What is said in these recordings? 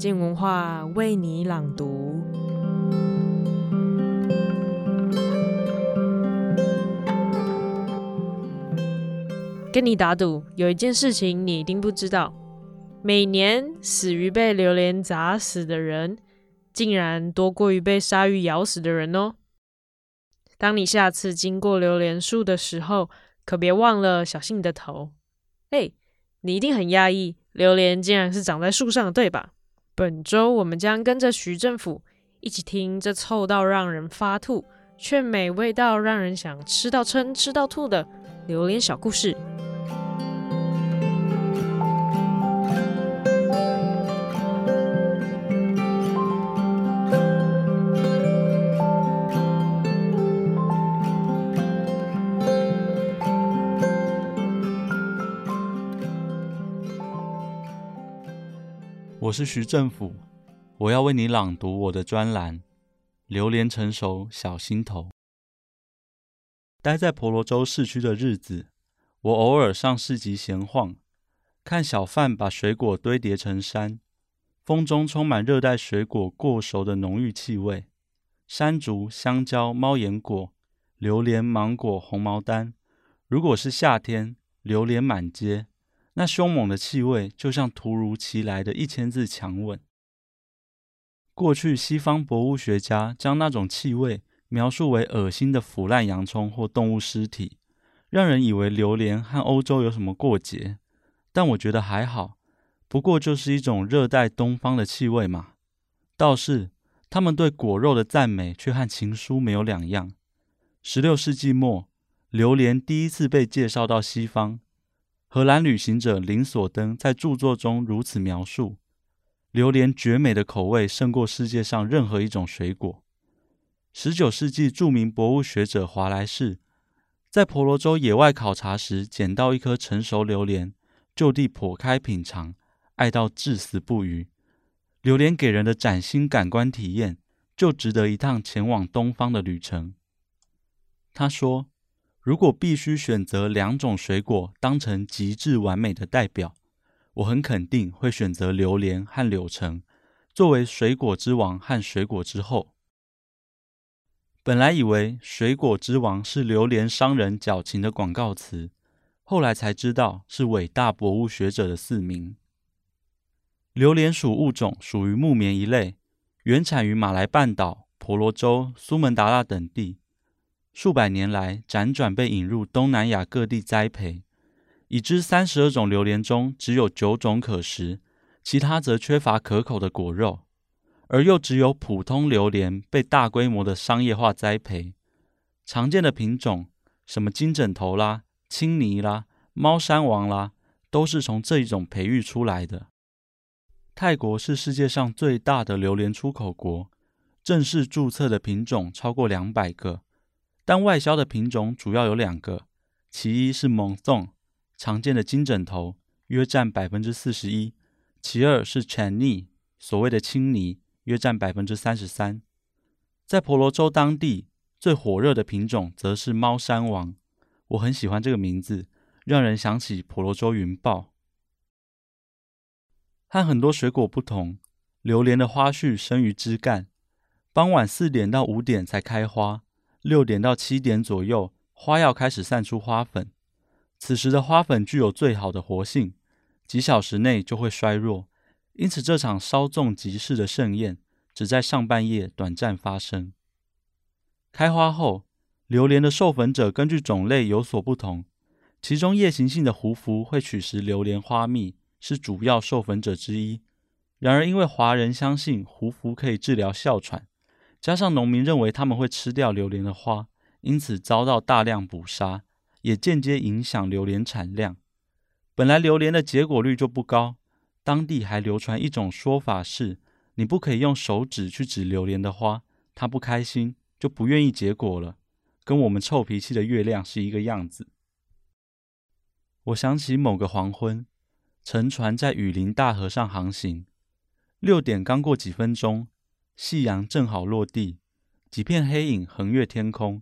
静文化为你朗读。跟你打赌，有一件事情你一定不知道：每年死于被榴莲砸死的人，竟然多过于被鲨鱼咬死的人哦！当你下次经过榴莲树的时候，可别忘了小心你的头。嘿，你一定很讶异，榴莲竟然是长在树上的，对吧？本周我们将跟着徐政府一起听这臭到让人发吐，却美味到让人想吃到撑、吃到吐的榴莲小故事。我是徐政府，我要为你朗读我的专栏《榴莲成熟小心头》。待在婆罗洲市区的日子，我偶尔上市集闲晃，看小贩把水果堆叠成山，风中充满热带水果过熟的浓郁气味：山竹、香蕉、猫眼果、榴莲、芒果、红毛丹。如果是夏天，榴莲满街。那凶猛的气味，就像突如其来的一千字强吻。过去，西方博物学家将那种气味描述为恶心的腐烂洋葱或动物尸体，让人以为榴莲和欧洲有什么过节。但我觉得还好，不过就是一种热带东方的气味嘛。倒是他们对果肉的赞美，却和情书没有两样。十六世纪末，榴莲第一次被介绍到西方。荷兰旅行者林索登在著作中如此描述：榴莲绝美的口味胜过世界上任何一种水果。十九世纪著名博物学者华莱士在婆罗洲野外考察时，捡到一颗成熟榴莲，就地剖开品尝，爱到至死不渝。榴莲给人的崭新感官体验，就值得一趟前往东方的旅程。他说。如果必须选择两种水果当成极致完美的代表，我很肯定会选择榴莲和柳橙，作为水果之王和水果之后。本来以为“水果之王”是榴莲商人矫情的广告词，后来才知道是伟大博物学者的赐名。榴莲属物种属于木棉一类，原产于马来半岛、婆罗洲、苏门答腊等地。数百年来，辗转被引入东南亚各地栽培。已知三十二种榴莲中，只有九种可食，其他则缺乏可口的果肉。而又只有普通榴莲被大规模的商业化栽培。常见的品种，什么金枕头啦、青泥啦、猫山王啦，都是从这一种培育出来的。泰国是世界上最大的榴莲出口国，正式注册的品种超过两百个。但外销的品种主要有两个，其一是蒙宋，常见的金枕头，约占百分之四十一；其二是浅泥，所谓的青泥，约占百分之三十三。在婆罗洲当地最火热的品种则是猫山王，我很喜欢这个名字，让人想起婆罗洲云豹。和很多水果不同，榴莲的花序生于枝干，傍晚四点到五点才开花。六点到七点左右，花要开始散出花粉。此时的花粉具有最好的活性，几小时内就会衰弱。因此，这场稍纵即逝的盛宴只在上半夜短暂发生。开花后，榴莲的授粉者根据种类有所不同，其中夜行性的胡蝠会取食榴莲花蜜，是主要授粉者之一。然而，因为华人相信胡蝠可以治疗哮喘。加上农民认为他们会吃掉榴莲的花，因此遭到大量捕杀，也间接影响榴莲产量。本来榴莲的结果率就不高，当地还流传一种说法是：你不可以用手指去指榴莲的花，它不开心就不愿意结果了，跟我们臭脾气的月亮是一个样子。我想起某个黄昏，乘船在雨林大河上航行，六点刚过几分钟。夕阳正好落地，几片黑影横越天空。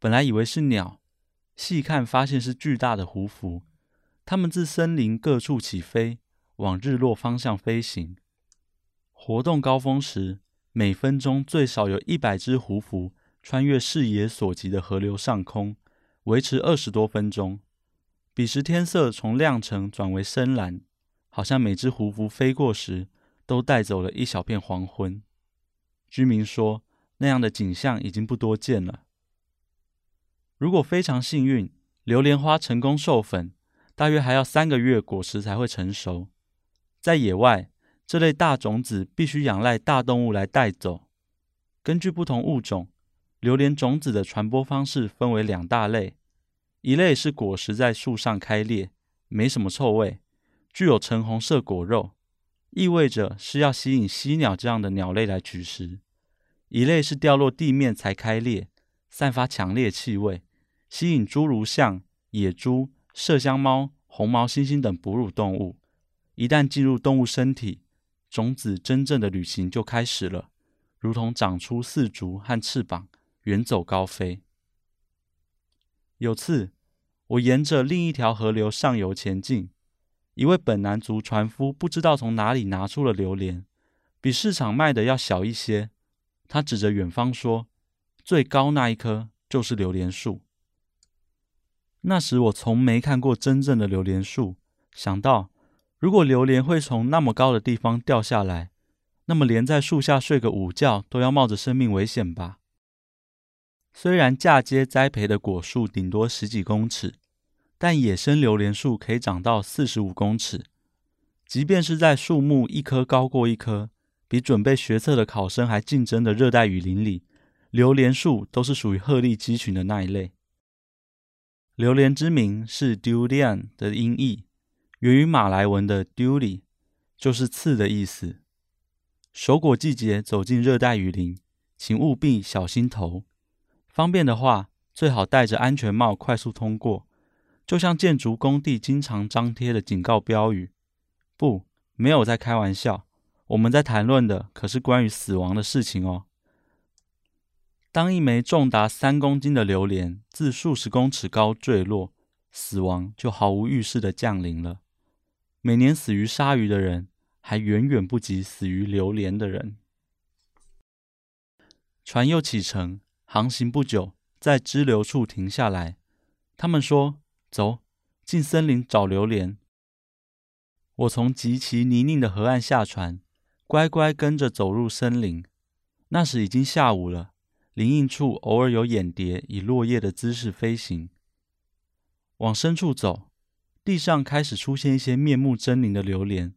本来以为是鸟，细看发现是巨大的胡蜂。它们自森林各处起飞，往日落方向飞行。活动高峰时，每分钟最少有一百只胡蝠穿越视野所及的河流上空，维持二十多分钟。彼时天色从亮橙转为深蓝，好像每只胡蝠飞过时都带走了一小片黄昏。居民说，那样的景象已经不多见了。如果非常幸运，榴莲花成功授粉，大约还要三个月果实才会成熟。在野外，这类大种子必须仰赖大动物来带走。根据不同物种，榴莲种子的传播方式分为两大类：一类是果实在树上开裂，没什么臭味，具有橙红色果肉，意味着是要吸引犀鸟这样的鸟类来取食；一类是掉落地面才开裂，散发强烈气味，吸引诸如象、野猪、麝香猫、红毛猩猩等哺乳动物。一旦进入动物身体，种子真正的旅行就开始了，如同长出四足和翅膀，远走高飞。有次，我沿着另一条河流上游前进，一位本南族船夫不知道从哪里拿出了榴莲，比市场卖的要小一些。他指着远方说：“最高那一棵就是榴莲树。”那时我从没看过真正的榴莲树，想到，如果榴莲会从那么高的地方掉下来，那么连在树下睡个午觉都要冒着生命危险吧？虽然嫁接栽培的果树顶多十几公尺，但野生榴莲树可以长到四十五公尺。即便是在树木一棵高过一棵，比准备学测的考生还竞争的热带雨林里，榴莲树都是属于鹤立鸡群的那一类。榴莲之名是 durian 的音译。源于马来文的 “duli”，就是刺的意思。熟果季节走进热带雨林，请务必小心头。方便的话，最好戴着安全帽快速通过。就像建筑工地经常张贴的警告标语。不，没有在开玩笑。我们在谈论的可是关于死亡的事情哦。当一枚重达三公斤的榴莲自数十公尺高坠落，死亡就毫无预示的降临了。每年死于鲨鱼的人，还远远不及死于榴莲的人。船又启程，航行不久，在支流处停下来。他们说：“走进森林找榴莲。”我从极其泥泞的河岸下船，乖乖跟着走入森林。那时已经下午了，林荫处偶尔有眼蝶以落叶的姿势飞行。往深处走。地上开始出现一些面目狰狞的榴莲，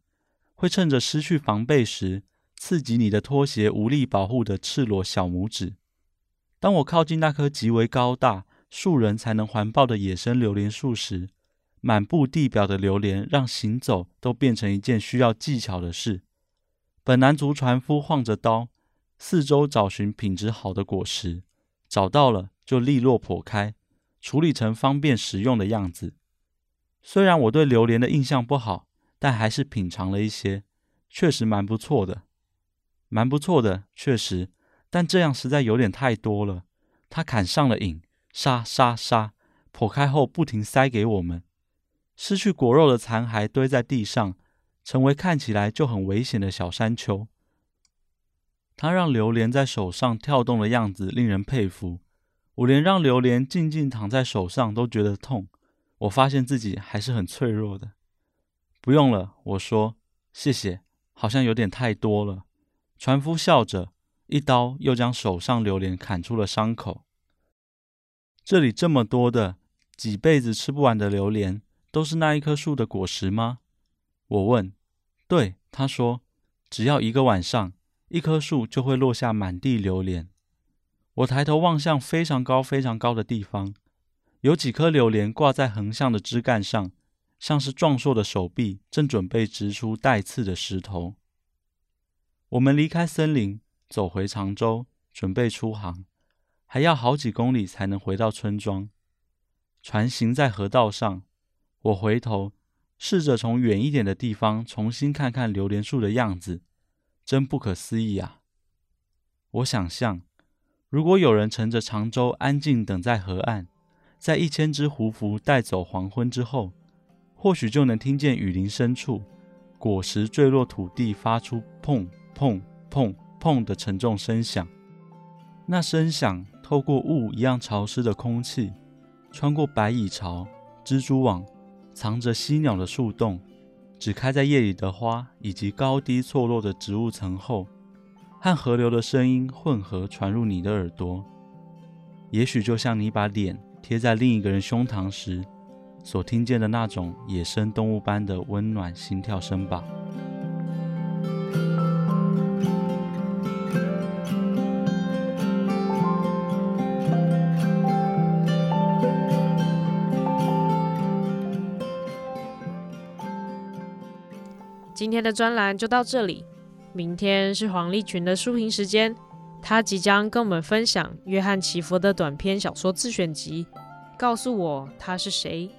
会趁着失去防备时，刺激你的拖鞋无力保护的赤裸小拇指。当我靠近那棵极为高大、数人才能环抱的野生榴莲树时，满布地表的榴莲让行走都变成一件需要技巧的事。本南族船夫晃着刀，四周找寻品质好的果实，找到了就利落剖开，处理成方便食用的样子。虽然我对榴莲的印象不好，但还是品尝了一些，确实蛮不错的，蛮不错的，确实。但这样实在有点太多了。他砍上了瘾，杀杀杀，剖开后不停塞给我们。失去果肉的残骸堆在地上，成为看起来就很危险的小山丘。他让榴莲在手上跳动的样子令人佩服。我连让榴莲静静躺在手上都觉得痛。我发现自己还是很脆弱的。不用了，我说谢谢，好像有点太多了。船夫笑着，一刀又将手上榴莲砍出了伤口。这里这么多的，几辈子吃不完的榴莲，都是那一棵树的果实吗？我问。对，他说，只要一个晚上，一棵树就会落下满地榴莲。我抬头望向非常高、非常高的地方。有几颗榴莲挂在横向的枝干上，像是壮硕的手臂，正准备直出带刺的石头。我们离开森林，走回长洲，准备出航，还要好几公里才能回到村庄。船行在河道上，我回头试着从远一点的地方重新看看榴莲树的样子，真不可思议啊！我想象，如果有人乘着长舟安静等在河岸。在一千只胡蝠带走黄昏之后，或许就能听见雨林深处果实坠落土地发出砰砰砰砰的沉重声响。那声响透过雾一样潮湿的空气，穿过白蚁巢、蜘蛛网、藏着犀鸟的树洞、只开在夜里的花，以及高低错落的植物层后，和河流的声音混合传入你的耳朵。也许就像你把脸贴在另一个人胸膛时，所听见的那种野生动物般的温暖心跳声吧。今天的专栏就到这里，明天是黄立群的书评时间，他即将跟我们分享约翰·奇佛的短篇小说自选集。告诉我他是谁？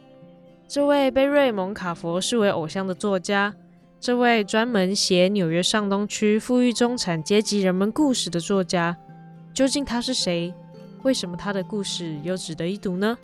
这位被瑞蒙·卡佛视为偶像的作家，这位专门写纽约上东区富裕中产阶级人们故事的作家，究竟他是谁？为什么他的故事又值得一读呢？